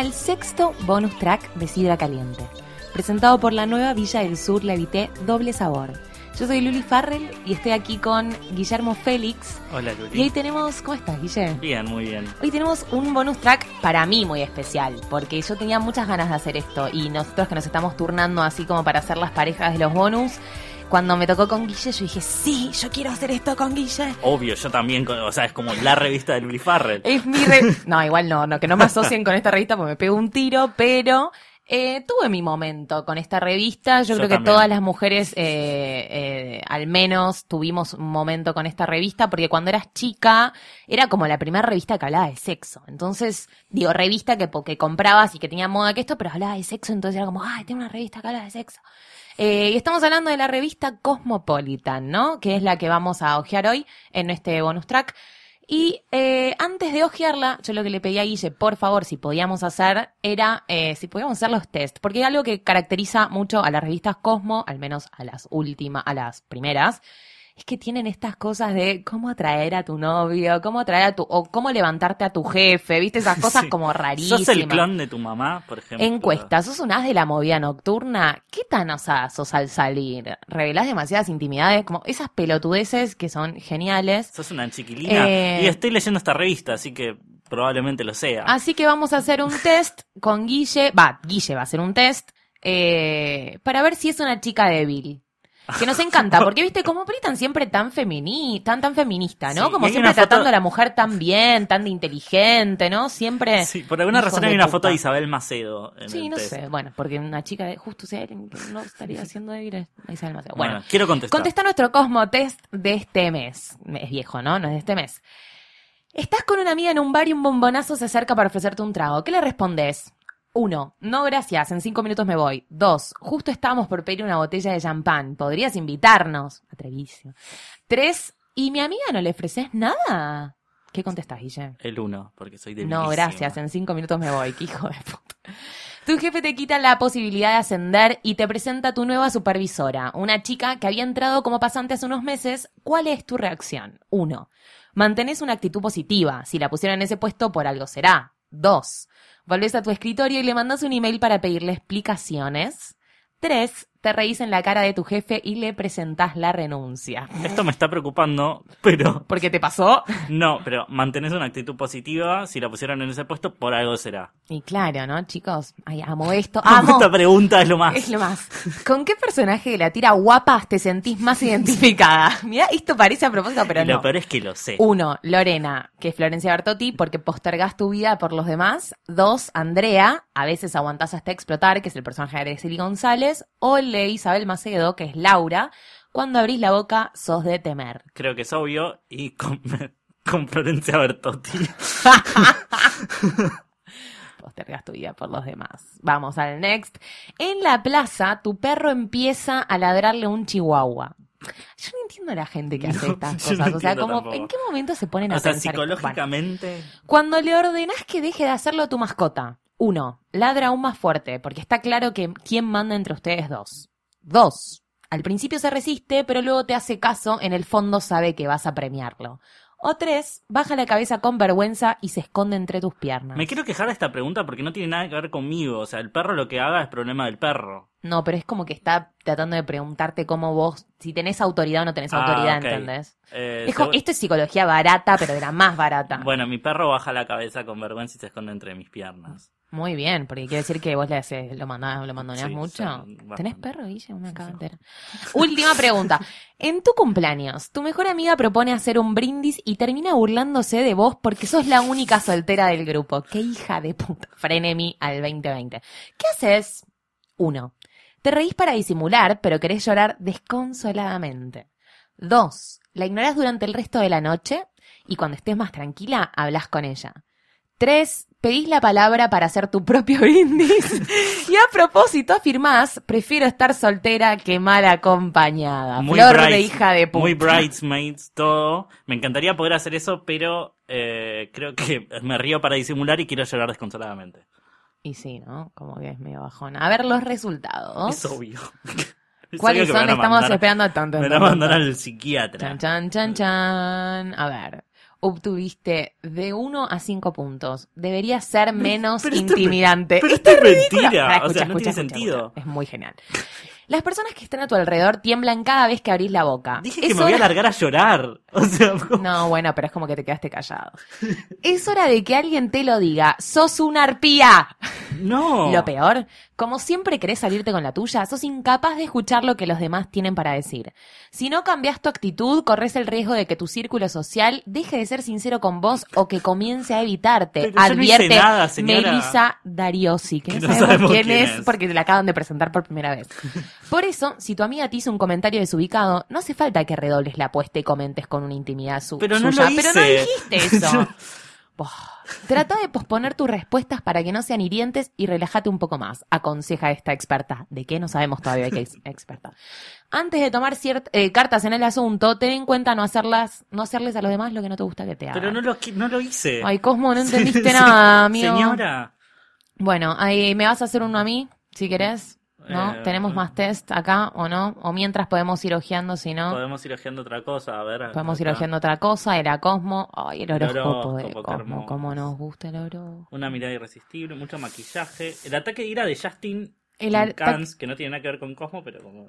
al sexto bonus track de Sidra Caliente, presentado por la nueva Villa del Sur Levité Doble Sabor. Yo soy Luli Farrell y estoy aquí con Guillermo Félix. Hola, Luli. Y hoy tenemos, ¿cómo estás, Guille? Bien, muy bien. Hoy tenemos un bonus track para mí muy especial, porque yo tenía muchas ganas de hacer esto y nosotros que nos estamos turnando así como para hacer las parejas de los bonus, cuando me tocó con Guille yo dije, sí, yo quiero hacer esto con Guille. Obvio, yo también, o sea, es como la revista de Luli Farrell. Es mi re- No, igual no, no, que no me asocien con esta revista porque me pego un tiro, pero eh, tuve mi momento con esta revista. Yo, Yo creo que también. todas las mujeres, eh, eh, al menos, tuvimos un momento con esta revista, porque cuando eras chica, era como la primera revista que hablaba de sexo. Entonces, digo, revista que, que comprabas y que tenía moda que esto, pero hablaba de sexo, entonces era como, ay, tengo una revista que habla de sexo. Eh, y estamos hablando de la revista Cosmopolitan, ¿no? Que es la que vamos a hojear hoy en este bonus track. Y eh, antes de hojearla, yo lo que le pedí a Guille, por favor, si podíamos hacer, era eh, si podíamos hacer los test. Porque algo que caracteriza mucho a las revistas Cosmo, al menos a las últimas, a las primeras, es que tienen estas cosas de cómo atraer a tu novio, cómo atraer a tu, o cómo levantarte a tu jefe, viste esas cosas Sí. como rarísimas. ¿Sos el clon de tu mamá, por ejemplo? Encuesta, ¿sos un as de la movida nocturna? ¿Qué tan osada sos al salir? ¿Revelás demasiadas intimidades? Como esas pelotudeces que son geniales. ¿Sos una chiquilina? Eh, Y estoy leyendo esta revista, así que probablemente lo sea. Así que vamos a hacer un test con Guille. Va, Guille va a hacer un test eh, para ver si es una chica débil. Que nos encanta, porque viste, como Britan siempre tan femini, tan tan feminista, ¿no? Sí, como siempre foto- tratando a la mujer tan bien, tan de inteligente, ¿no? Siempre. Sí, por alguna razón hay una puta. foto de Isabel Macedo en Sí, el no test. sé. Bueno, porque una chica de justo que no estaría haciendo débil es Isabel Maceo. Bueno, Bueno, quiero contestar. contesta nuestro Cosmo Test de este mes. Es viejo, ¿no? No es de este mes. Estás con una amiga en un bar y un bombonazo se acerca para ofrecerte un trago. ¿Qué le respondes? Uno, no gracias, en cinco minutos me voy. Dos, justo estábamos por pedir una botella de champán. ¿Podrías invitarnos? Atrevicio. Tres, ¿y mi amiga no le ofreces nada? ¿Qué contestás, Guille? El uno, porque soy de No, gracias, en cinco minutos me voy, qué hijo de puta. Tu jefe te quita la posibilidad de ascender y te presenta a tu nueva supervisora, una chica que había entrado como pasante hace unos meses. ¿Cuál es tu reacción? Uno, mantenés una actitud positiva. Si la pusieron en ese puesto, por algo será. Dos, volvés a tu escritorio y le mandas un email para pedirle explicaciones. Tres, te reís en la cara de tu jefe y le presentás la renuncia. Esto me está preocupando, pero ¿Por qué te pasó? no, pero mantenés una actitud positiva. Si la pusieron en ese puesto, por algo será. Y claro, ¿no, chicos? Ay, amo esto. Amo. Esta pregunta es lo más. Es lo más. ¿Con qué personaje de la tira guapas te sentís más identificada? Mira, esto parece a propósito, pero y lo no. peor es que lo sé. Uno, Lorena, que es Florencia Bertotti, porque postergás tu vida por los demás. Dos, Andrea, a veces aguantás hasta explotar, que es el personaje de Araceli González. O el de Isabel Macedo, que es Laura. Cuando abrís la boca, sos de temer. Creo que es obvio. Y con, con Florencia Bertotti. Postergas tu vida por los demás. Vamos al next. En la plaza, tu perro empieza a ladrarle a un chihuahua. Yo no entiendo a la gente que hace No, estas no cosas. o sea, entiendo como, tampoco. ¿en qué momento se ponen a O sea, pensar esto? Bueno, psicológicamente. cuando le ordenás que deje de hacerlo a tu mascota. Uno, ladra aún más fuerte, porque está claro que quién manda entre ustedes dos. Dos, al principio se resiste, pero luego te hace caso, en el fondo sabe que vas a premiarlo. O tres, baja la cabeza con vergüenza y se esconde entre tus piernas. Me quiero quejar de esta pregunta porque no tiene nada que ver conmigo. O sea, el perro lo que haga es problema del perro. No, pero es como que está tratando de preguntarte cómo vos, si tenés autoridad o no tenés Ah, autoridad, ok. ¿entendés? Eh, Es como- esto es psicología barata, pero de la más barata. Bueno, mi perro baja la cabeza con vergüenza y se esconde entre mis piernas. Muy bien, porque quiere decir que vos le haces, lo mandás, lo mandoneás Sí, mucho. son. ¿Tenés perro, Guille? Una entera. Última pregunta. En tu cumpleaños, tu mejor amiga propone hacer un brindis y termina burlándose de vos porque sos la única soltera del grupo. ¡Qué hija de puta! Frenemy al 2020. ¿Qué haces? Uno. Te reís para disimular, pero querés llorar desconsoladamente. Dos. La ignorás durante el resto de la noche y cuando estés más tranquila, hablas con ella. Tres, pedís la palabra para hacer tu propio brindis. y a propósito afirmás, prefiero estar soltera que mal acompañada. Flor de hija de puta. Muy bridesmaids, todo. Me encantaría poder hacer eso, pero eh, creo que me río para disimular y quiero llorar desconsoladamente. Y sí, ¿no? Como que es medio bajona. A ver los resultados. Es obvio. Es ¿Cuáles son? a Estamos mandar- esperando tanto. Me van a mandar al psiquiatra. Chan, chan, chan, chan. A ver. Obtuviste de 1 a 5 puntos. Debería ser menos pero esto es- intimidante. pero Esto es mentira, o sea, no tiene escucha, sentido. escucha. Es muy genial. Las personas que están a tu alrededor tiemblan cada vez que abrís la boca. Dije que me voy a hora- largar a llorar. O sea, No, bueno, pero es como que te quedaste callado. Es hora de que alguien te lo diga. ¡Sos una arpía! no. Lo peor, como siempre querés salirte con la tuya, sos incapaz de escuchar lo que los demás tienen para decir. Si no cambias tu actitud, corres el riesgo de que tu círculo social deje de ser sincero con vos o que comience a evitarte. Pero yo no hice Advierte nada. Melissa Dariosi, que, Que no, sabemos, sabemos quién, quién es, es. porque la acaban de presentar por primera vez. Por eso, si tu amiga te hizo un comentario desubicado, no hace falta que redobles la apuesta y comentes con una intimidad su Pero no lo Pero no hice. dijiste eso. Trata de posponer tus respuestas para que no sean hirientes y relájate un poco más, aconseja esta experta. ¿De qué? No sabemos todavía qué es experta. Antes de tomar eh, cartas en el asunto, ten en cuenta no hacerlas, no hacerles a los demás lo que no te gusta que te hagan. Pero no lo, no lo hice. Ay, Cosmo, no entendiste Sí, nada, amigo. Señora. Bueno, ahí me vas a hacer uno a mí, si querés. ¿No? Eh, ¿Tenemos más test acá o no? O mientras podemos ir ojeando, si no. Podemos ir hojeando otra cosa, a ver. Podemos ir acá. hojeando otra cosa, era Cosmo. Ay, el horóscopo de Cosmo, cómo nos gusta el horóscopo. Una mirada irresistible, mucho maquillaje. El ataque de ira de Justin El que no tiene nada que ver con Cosmo, pero como...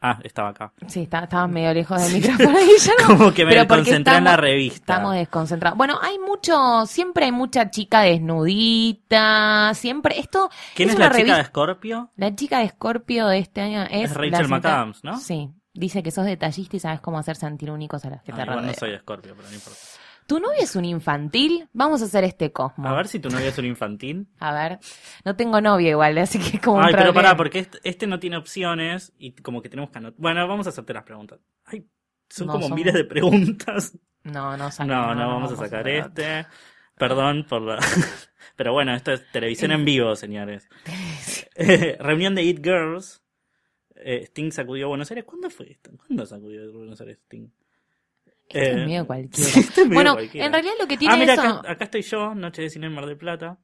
Ah, estaba acá. Sí, está- estaba medio lejos del micrófono y ya no. Como que me Pero porque concentré en la estamos- revista. Estamos desconcentrados. Bueno, hay mucho, siempre hay mucha chica desnudita, siempre, esto ¿Quién es, una la chica revista- de Scorpio? La chica de Scorpio de este año es... Es Rachel McAdams, ¿no? Sí, dice que sos detallista y sabes cómo hacer sentir únicos a los que Ah, te rodean. no soy Scorpio, pero no importa. ¿Tu novio es un infantil? Vamos a hacer este Cosmo. A ver si tu novio es un infantil. A ver, no tengo novio igual, así que es como un Ay, pero pará, porque este, este no tiene opciones y como que tenemos que anotar. Bueno, vamos a hacerte las preguntas. Ay, son No, como miles de preguntas. No, no, saca- No, no, vamos a sacar este. Perdón por la... Pero bueno, esto es televisión en vivo, señores. Eh, Reunión de It Girls. Eh, Sting sacudió a Buenos Aires. ¿Cuándo fue esto? ¿Cuándo sacudió a Buenos Aires Sting? Esto es Eh, medio cualquiera. sí, esto es medio bueno, cualquiera. en realidad lo que tiene Ah, mira, eso, acá, acá estoy yo, Noche de Cine en Mar del Plata.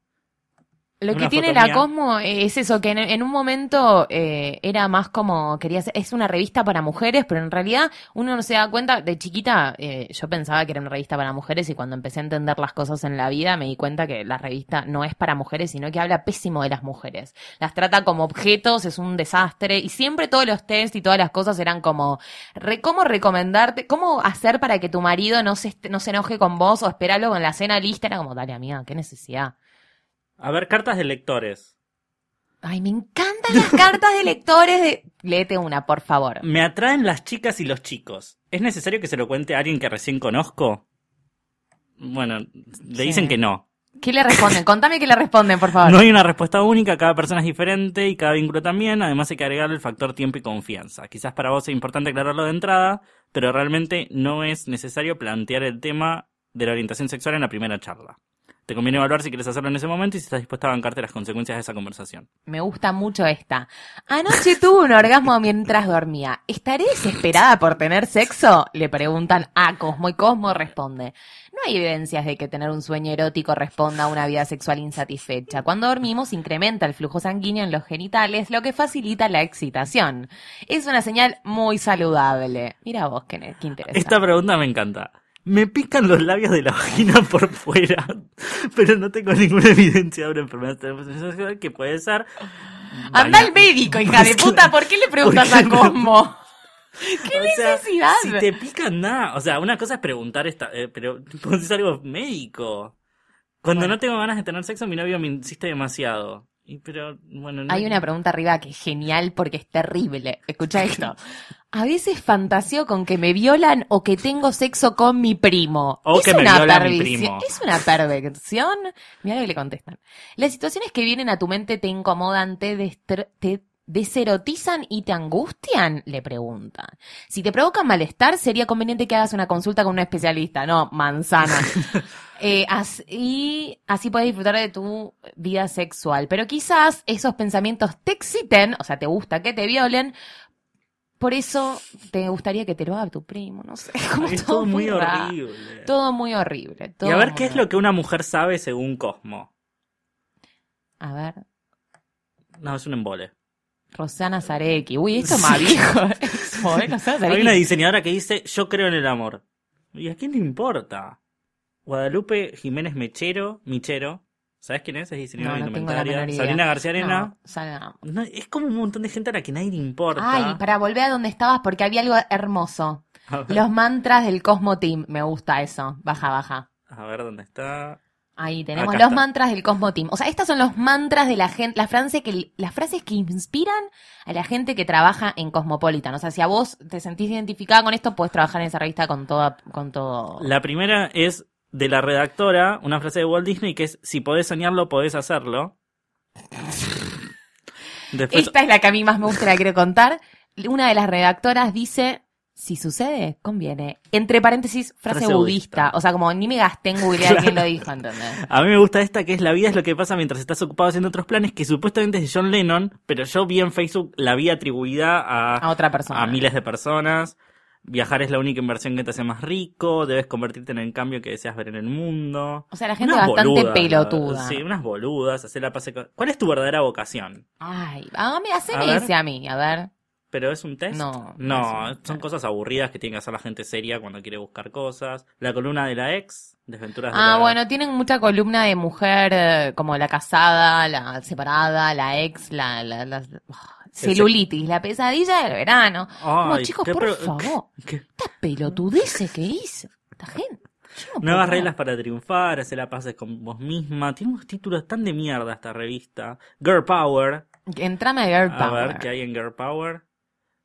Lo que tiene la mía. Cosmo es eso, que en, en un momento eh, era más como, quería ser, es una revista para mujeres, pero en realidad uno no se da cuenta, de chiquita eh, yo pensaba que era una revista para mujeres y cuando empecé a entender las cosas en la vida me di cuenta que la revista no es para mujeres, sino que habla pésimo de las mujeres. Las trata como objetos, es un desastre y siempre todos los test y todas las cosas eran como, re- ¿cómo recomendarte? ¿Cómo hacer para que tu marido no se, no se enoje con vos o esperarlo con la cena lista? Era como, dale amiga, qué necesidad. A ver, cartas de lectores. Ay, me encantan las cartas de lectores de... Léete una, por favor. Me atraen las chicas y los chicos. ¿Es necesario que se lo cuente a alguien que recién conozco? Bueno, le Sí. dicen que no. ¿Qué le responden? Contame qué le responden, por favor. No hay una respuesta única, cada persona es diferente y cada vínculo también. Además hay que agregarle el factor tiempo y confianza. Quizás para vos es importante aclararlo de entrada, pero realmente no es necesario plantear el tema de la orientación sexual en la primera charla. Te conviene evaluar si quieres hacerlo en ese momento y si estás dispuesta a bancarte las consecuencias de esa conversación. Me gusta mucho esta. Anoche tuve un orgasmo mientras dormía. ¿Estaré desesperada por tener sexo? Le preguntan a Cosmo y Cosmo responde. No hay evidencias de que tener un sueño erótico responda a una vida sexual insatisfecha. Cuando dormimos incrementa el flujo sanguíneo en los genitales, lo que facilita la excitación. Es una señal muy saludable. Mira vos, qué, qué interesante. Esta pregunta me encanta. Me pican los labios de la vagina por fuera, pero no tengo ninguna evidencia de una enfermedad sexual que puede ser... Anda al médico, hija de puta. ¿Por qué le preguntas ¿Por a Cosmo? ¿Qué O sea, necesidad? si te pican nada, o sea, una cosa es preguntar esta, eh, pero es algo médico. Cuando Bueno. no tengo ganas de tener sexo, mi novio me insiste demasiado. Y pero bueno, no- Hay una pregunta arriba que es genial porque es terrible. Escucha esto. A veces fantaseo con que me violan o que tengo sexo con mi primo. O ¿Es que me una viola mi primo. ¿Es una perversión? Mira lo que le contestan. Las situaciones que vienen a tu mente te incomodan, te, te deserotizan y te angustian, le preguntan. Si te provocan malestar, sería conveniente que hagas una consulta con un especialista, no manzana. Eh, así, así puedes disfrutar de tu vida sexual. Pero quizás esos pensamientos te exciten, o sea, te gusta que te violen. Por eso te gustaría que te lo haga tu primo, no sé. como es todo muy raro. horrible. Todo muy horrible. y todo a ver muy qué es lo que una mujer sabe según Cosmo. A ver, No, es un embole. Rosana Zarecki. Uy, esto más viejo. Es joven, Rosana Hay una diseñadora que dice, yo creo en el amor. ¿Y a quién le importa? Guadalupe Jiménez Mechero, Michero. ¿Sabes quién es? Es diseñadora No, no indumentaria. Sabrina García Arena. No, es como un montón de gente a la que nadie le importa. Ay, para volver a donde estabas porque había algo hermoso. Los mantras del Cosmo Team. Me gusta eso. Baja, baja. a ver dónde está. Ahí tenemos Acá los está. mantras del Cosmo Team. O sea, estas son los mantras de la gente, las frases que, las frases que inspiran a la gente que trabaja en Cosmopolitan. O sea, si a vos te sentís identificada con esto, puedes trabajar en esa revista con toda, con todo. La primera es de la redactora, una frase de Walt Disney que es: Si podés soñarlo, podés hacerlo. Después, Esta es la que a mí más me gusta y la quiero contar. Una de las redactoras dice, si sucede, conviene. Entre paréntesis, frase, Frase budista. budista. O sea, como ni me gasté en googlear quién lo dijo, ¿entendés? A mí me gusta esta que es la vida es lo que pasa mientras estás ocupado haciendo otros planes, que supuestamente es de John Lennon, pero yo vi en Facebook la vi atribuida a, A otra persona. a miles de personas. Viajar es la única inversión que te hace más rico, debes convertirte en el cambio que deseas ver en el mundo. O sea, la gente Unas bastante boludas, pelotuda. Sí, unas boludas, hacer la pase. ¿Cuál es tu verdadera vocación? Ay, hágame, haceme A ver. ese a mí, a ver. ¿Pero es un test? No, No, son cosas aburridas que tiene que hacer la gente seria cuando quiere buscar cosas. La columna de la ex, desventuras de Ah, la... bueno, tienen mucha columna de mujer, eh, como la casada, la separada, la ex, la, la, la- ah, celulitis, la pesadilla del verano. Como, Ay, chicos, qué por favor, qué- esta pelotudeces que hizo esta gente. No Nuevas reglas para triunfar, hacer la paz con vos misma. Tiene unos títulos tan de mierda esta revista. Girl Power. Entrame a Girl A Power. ver qué hay en Girl Power.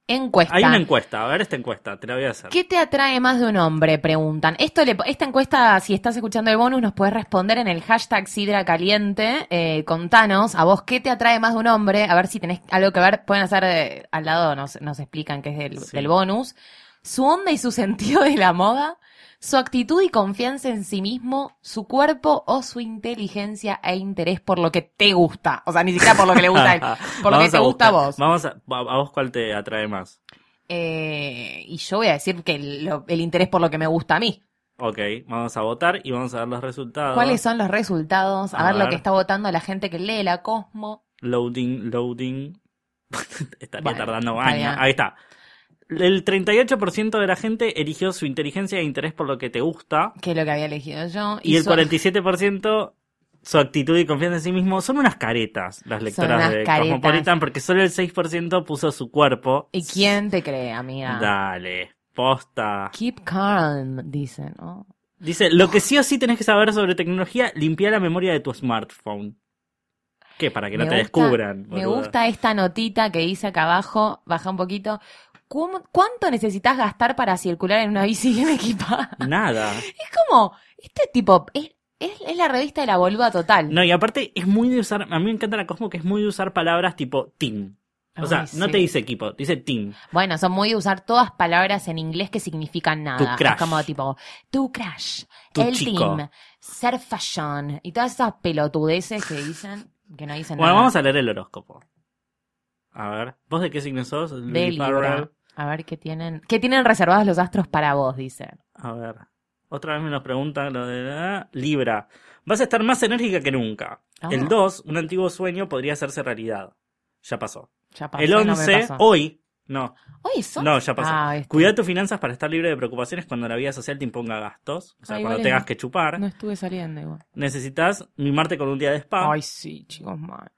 Encuesta. Hay una encuesta. A ver esta encuesta. Te la voy a hacer. ¿Qué te atrae más de un hombre? Preguntan. Esto le, esta encuesta, si estás escuchando el bonus, nos puedes responder en el hashtag Sidra Caliente. Eh, contanos a vos qué te atrae más de un hombre. A ver si tenés algo que ver. Pueden hacer eh, al lado, nos, nos explican qué es del, Sí. del bonus. Su onda y su sentido de la moda. Su actitud y confianza en sí mismo, su cuerpo o su inteligencia e interés por lo que te gusta. O sea, ni siquiera por lo que le gusta a él, por lo que te gusta a vos. Vamos a, a vos cuál te atrae más. Eh, y yo voy a decir que el, lo- el interés por lo que me gusta a mí. Ok, vamos a votar y vamos a ver los resultados. ¿Cuáles son los resultados? A, A ver, lo que está votando la gente que lee la Cosmo. Loading, loading. Estaría Bueno, tardando años. Ahí está. El 38% de la gente eligió su inteligencia e interés por lo que te gusta. Que es lo que había elegido yo. Y el su- 47% su actitud y confianza en sí mismo. Son unas caretas las lectoras unas de caretas. Cosmopolitan porque solo el 6% puso su cuerpo. ¿Y quién te cree, amiga? Dale, posta. Keep calm, dicen, ¿no? Dice, lo que sí o sí tenés que saber sobre tecnología, limpiar la memoria de tu smartphone. ¿Qué? Para que no te gusta- descubran. Me gusta esta notita que dice acá abajo, baja un poquito. ¿Cómo- ¿Cuánto necesitas gastar para circular en una bici bien equipada? Nada. Es como, este tipo, es, es, es la revista de la boluda total. No, y aparte es muy de usar, a mí me encanta la Cosmo que es muy de usar palabras tipo team. O sea, no te dice equipo, dice team. Bueno, son muy de usar todas palabras en inglés que significan nada. crush. Es como tipo, tu crash, Tu el chico. team, ser fashion y todas esas pelotudeces que dicen, que no dicen Bueno, nada. vamos a leer el horóscopo. A ver, ¿vos de qué signo sos? de Libra. A ver qué tienen, qué tienen reservados los astros para vos, dice. A ver. Otra vez me nos preguntan lo de ah, Libra. Vas a estar más enérgica que nunca. Ah. El 2, un antiguo sueño, podría hacerse realidad. Ya pasó. Ya pasó, el no me 11, pasó. hoy. No, Hoy son. no, ya pasó. Ah, este. Cuida tus finanzas para estar libre de preocupaciones cuando la vida social te imponga gastos. O sea, cuando tengas es- que chupar. No estuve saliendo igual. Necesitas mimarte con un día de spa. Ay, sí, chicos, mal.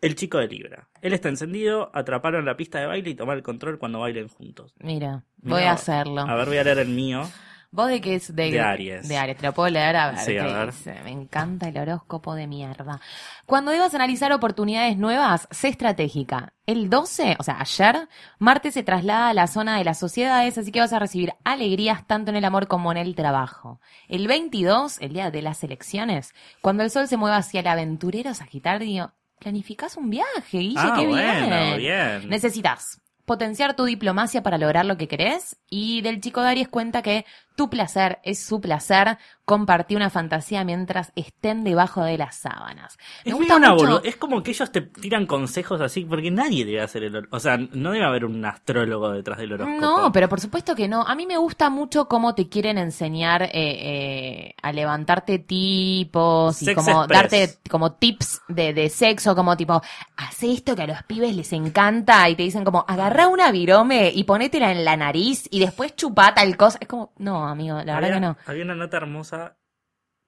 El chico de Libra. Él está encendido, atraparlo en la pista de baile y tomar el control cuando bailen juntos. Mira, voy a hacerlo. A ver, voy a leer el mío. ¿Vos de qué es? De, De Aries. De Aries, te lo puedo leer a ver. Sí, a ver. dice. Me encanta el horóscopo de mierda. Cuando debas analizar oportunidades nuevas, sé estratégica. El 12, o sea, ayer, Marte se traslada a la zona de las sociedades, así que vas a recibir alegrías tanto en el amor como en el trabajo. El 22, el día de las elecciones, cuando el sol se mueva hacia el aventurero Sagitario, planificás un viaje, Guille, ah, qué bueno, bien. bien. Necesitas potenciar tu diplomacia para lograr lo que querés y del chico de Aries cuenta que tu placer es su placer, compartir una fantasía mientras estén debajo de las sábanas. Me Es, gusta mucho. es como que ellos te tiran consejos así, porque nadie debe hacer el O sea, no debe haber un astrólogo detrás del horóscopo. No, pero por supuesto que no. A mí me gusta mucho cómo te quieren enseñar eh, eh, a levantarte tipos y como Express. darte como tips de, de sexo, como tipo, haz esto que a los pibes les encanta y te dicen como, agarra una virome y ponétela en la nariz y después chupá tal cosa. Es como, no, no, amigo, la verdad que no. había una nota hermosa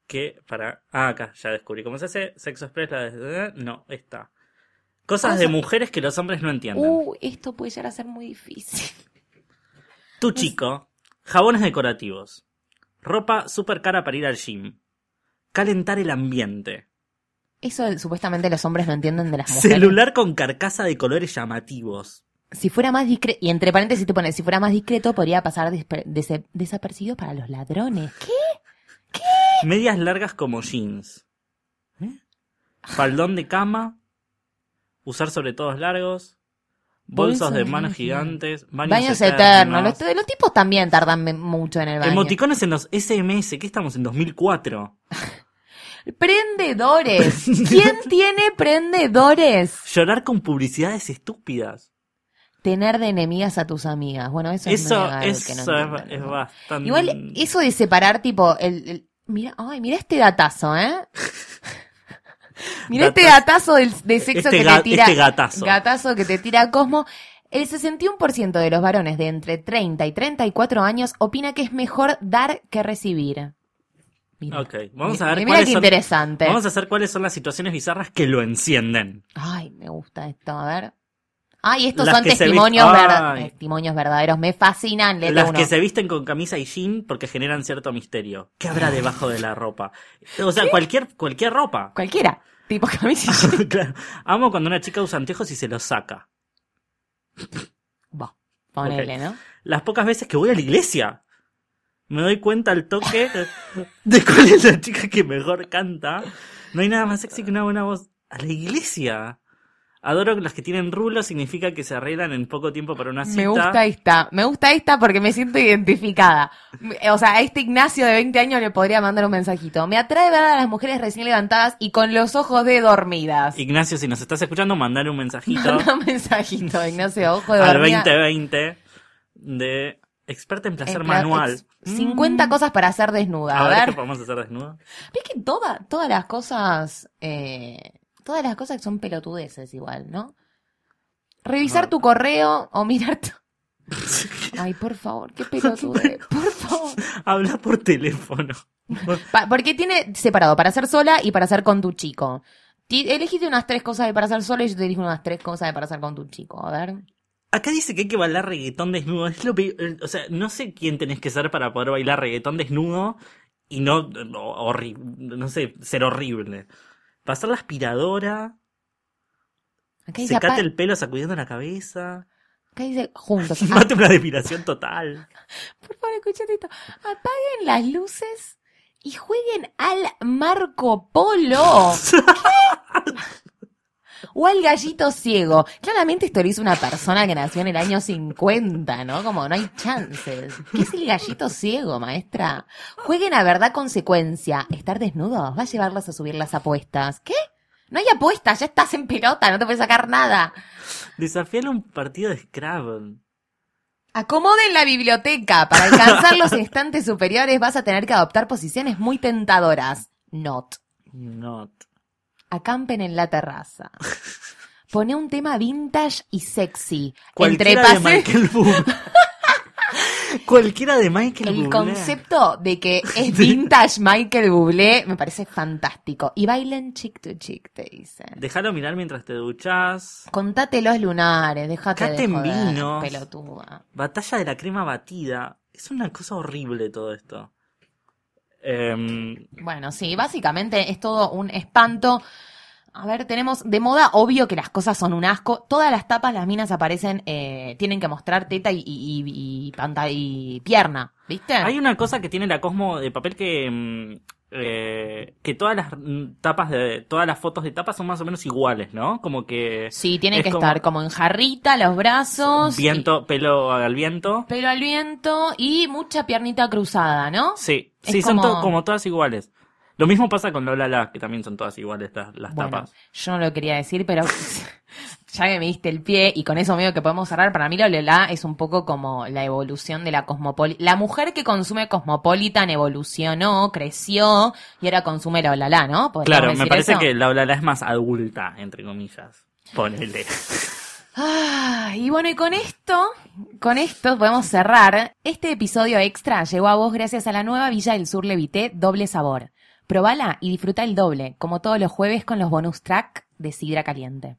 que para... Ah, acá, ya descubrí. ¿Cómo se hace? Sexo Express, la de... No, está. Cosas de mujeres que los hombres no entienden. Uh, esto puede llegar a ser muy difícil. Tu chico, jabones decorativos, ropa súper cara para ir al gym, calentar el ambiente, Eso supuestamente los hombres no entienden de las mujeres. celular con carcasa de colores llamativos, Si fuera más discreto, y entre paréntesis te pones, si fuera más discreto, podría pasar desapercibido para los ladrones. ¿Qué? medias largas como jeans, ¿Eh? faldón de cama, usar sobre todos largos, bolsos Bolsos de manos gigantes, baños, Baños eternos. Los, los tipos también tardan mucho en el baño. Emoticones en los SMS, ¿qué estamos en 2004? Prendedores. ¿Quién tiene prendedores? Llorar con publicidades estúpidas. Tener de enemigas a tus amigas. Bueno, eso, es Eso, que no es, es bastante... Igual, eso de separar, tipo, el, el- mira, ay, mira este datazo, ¿eh? mira este gatazo del, de sexo Este que te tira. este gatazo. Gatazo que te tira Cosmo. El 61% de los varones de entre 30 y 34 años opina que es mejor dar que recibir. Mira. Ok, vamos a ver cuáles son, interesante. vamos a hacer cuáles son las situaciones bizarras que lo encienden. Ay, me gusta esto, a ver. Ay, estos Las son testimonios, testimonios verdaderos. Me fascinan. léete Las uno. que se visten con camisa y jean porque generan cierto misterio. ¿Qué habrá debajo de la ropa? O sea, cualquier, cualquier ropa. Cualquiera. Tipo camisa. Claro. Amo cuando una chica usa anteojos y se los saca. Bah, ponele. ¿no? Las pocas veces que voy a la iglesia, me doy cuenta al toque de cuál es la chica que mejor canta. No hay nada más sexy que una buena voz. A la iglesia. Adoro las que tienen rulos, significa que se arreglan en poco tiempo para una cita. Me gusta esta, me gusta esta porque me siento identificada. O sea, a este Ignacio de 20 años le podría mandar un mensajito. Me atrae ver a las mujeres recién levantadas y con los ojos de dormidas. Ignacio, si nos estás escuchando, mandar un mensajito Manda un mensajito, Ignacio, ojo de al dormida. 2020 de experta en placer En manual. ex- 50 Mm. cosas para hacer desnuda. A A ver, ver, ¿qué podemos hacer desnudo? ves que toda, todas las cosas, eh, todas las cosas son pelotudeces igual, ¿no? Revisar No. tu correo o mirar tu... Ay, por favor, qué pelotudez, por favor. Habla por teléfono. Pa- porque tiene separado para hacer sola y para hacer con tu chico. Ti- Elegiste unas tres cosas de para hacer sola y yo te dije unas tres cosas de para hacer con tu chico. A ver. Acá dice que hay que bailar reggaetón desnudo. Es lo peor- O sea, no sé quién tenés que ser para poder bailar reggaetón desnudo y no, horrible, no sé, ser horrible. Pasar la aspiradora, dice, secate el pelo sacudiendo la cabeza, acá dice juntos. Mate una depilación total. por favor, escuchate esto. Apaguen las luces y jueguen al Marco Polo. ¿Qué? O al gallito ciego. Claramente esto lo hizo una persona que nació en el año 50, ¿no? Como no hay chances. ¿Qué es el gallito ciego, maestra? Jueguen a verdad consecuencia. ¿Estar desnudos? Va a llevarlos a subir las apuestas. ¿Qué? No hay apuestas, ya estás en pelota, no te puedes sacar nada. Desafiar un partido de Scrabble. Acomoden la biblioteca. Para alcanzar los instantes superiores vas a tener que adoptar posiciones muy tentadoras. Not. Not. Acampen en la terraza. Pone un tema vintage y sexy. Cualquiera de Michael Bublé. Cualquiera de Michael el Bublé. concepto de que es vintage Michael Bublé me parece fantástico. Y bailen chick to chick, te dice. Déjalo mirar mientras te duchas. Contate los lunares, déjate de Caten joder, vinos. pelotuda. Batalla de la crema batida. Es una cosa horrible todo esto. Em, Bueno, sí, básicamente es todo un espanto. A ver, tenemos de moda, obvio que las cosas son un asco. Todas las tapas, las minas aparecen, eh, tienen que mostrar teta y, y, y, y panta- y pierna, ¿viste? hay una cosa que tiene la Cosmo de papel que. mm, eh, que todas las tapas de. Todas las fotos de tapas son más o menos iguales, ¿no? Como que. Sí, tienen es que como- estar como en jarrita, los brazos. Viento, pelo al viento. pelo al viento y mucha piernita cruzada, ¿no? Sí, Sí, son to- como todas iguales. Lo mismo pasa con Lola La, que también son todas iguales las, las Bueno, tapas. yo no lo quería decir, pero ya que me diste el pie y con eso medio que podemos cerrar, para mí Lola es un poco como la evolución de la cosmopolitan. La mujer que consume Cosmopolitan evolucionó, creció y ahora consume la Olala, ¿no? ¿Podríamos Claro, me parece eso? que la Lola La es más adulta, entre comillas. Ponele. Ah, y bueno, y con esto, con esto podemos cerrar. Este episodio extra llegó a vos gracias a la nueva Villa del Sur Levité Doble Sabor. Probala y disfruta el doble, como todos los jueves con los bonus track de Sidra Caliente.